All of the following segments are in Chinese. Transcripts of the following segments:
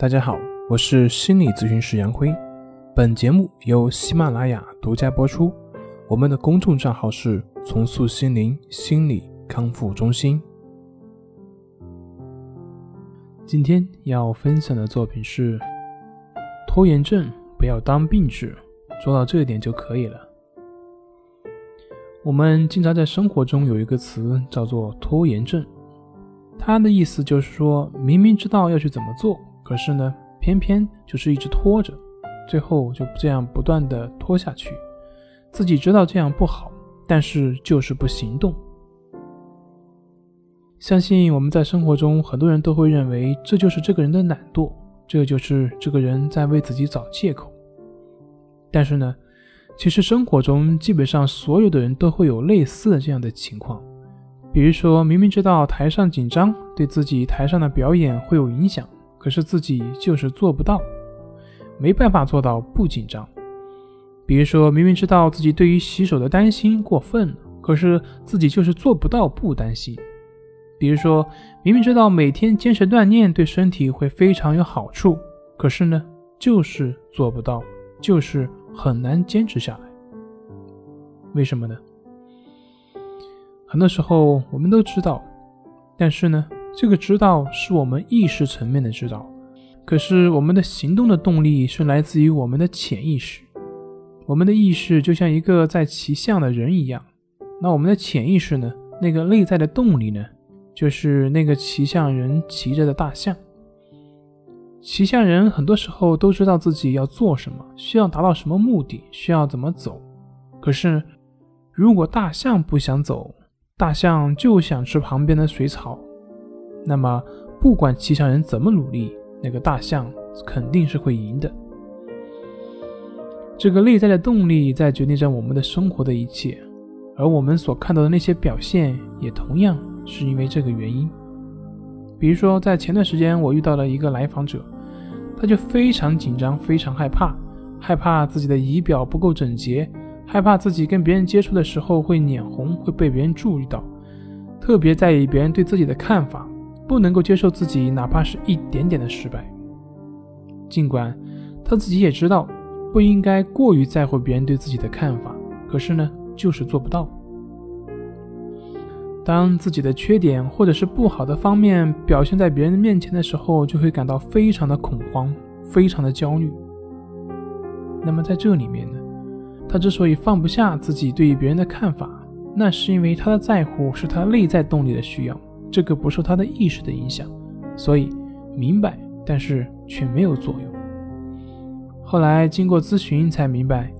大家好，我是心理咨询师杨辉。本节目由喜马拉雅独家播出。我们的公众账号是“重塑心灵心理康复中心”。今天要分享的作品是：拖延症不要当病治，做到这一点就可以了。我们经常在生活中有一个词叫做拖延症，它的意思就是说明明知道要去怎么做。可是呢，偏偏就是一直拖着，最后就这样不断的拖下去。自己知道这样不好，但是就是不行动。相信我们在生活中，很多人都会认为这就是这个人的懒惰，这就是这个人在为自己找借口。但是呢，其实生活中基本上所有的人都会有类似的这样的情况，比如说明明知道台上紧张对自己台上的表演会有影响。可是自己就是做不到，没办法做到不紧张。比如说明明知道自己对于洗手的担心过分了，可是自己就是做不到不担心。比如说明明知道每天坚持锻炼对身体会非常有好处，可是呢，就是做不到，就是很难坚持下来。为什么呢？很多时候我们都知道，但是呢？这个知道是我们意识层面的知道，可是我们的行动的动力是来自于我们的潜意识。我们的意识就像一个在骑象的人一样，那我们的潜意识呢？那个内在的动力呢？就是那个骑象人骑着的大象。骑象人很多时候都知道自己要做什么，需要达到什么目的，需要怎么走。可是如果大象不想走，大象就想吃旁边的水草。那么，不管骑象人怎么努力，那个大象肯定是会赢的。这个内在的动力在决定着我们的生活的一切，而我们所看到的那些表现，也同样是因为这个原因。比如说，在前段时间，我遇到了一个来访者，他就非常紧张，非常害怕，害怕自己的仪表不够整洁，害怕自己跟别人接触的时候会脸红，会被别人注意到，特别在意别人对自己的看法。不能够接受自己哪怕是一点点的失败，尽管他自己也知道不应该过于在乎别人对自己的看法，可是呢，就是做不到。当自己的缺点或者是不好的方面表现在别人面前的时候，就会感到非常的恐慌，非常的焦虑。那么在这里面呢，他之所以放不下自己对于别人的看法，那是因为他的在乎是他内在动力的需要。这个不受他的意识的影响，所以明白，但是却没有作用。后来经过咨询才明白，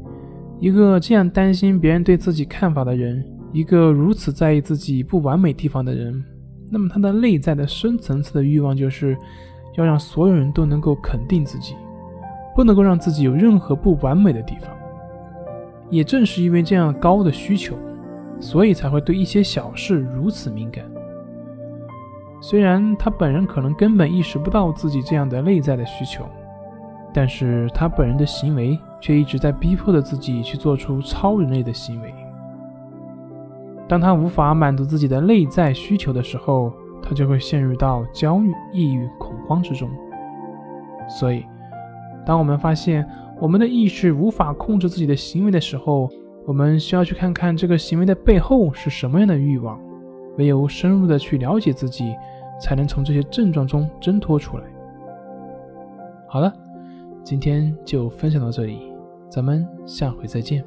一个这样担心别人对自己看法的人，一个如此在意自己不完美地方的人，那么他的内在的深层次的欲望就是要让所有人都能够肯定自己，不能够让自己有任何不完美的地方。也正是因为这样高的需求，所以才会对一些小事如此敏感。虽然他本人可能根本意识不到自己这样的内在的需求，但是他本人的行为却一直在逼迫着自己去做出超人类的行为。当他无法满足自己的内在需求的时候，他就会陷入到焦虑、抑郁、恐慌之中。所以，当我们发现我们的意识无法控制自己的行为的时候，我们需要去看看这个行为的背后是什么样的欲望。唯有深入的去了解自己，才能从这些症状中挣脱出来。好了，今天就分享到这里，咱们下回再见。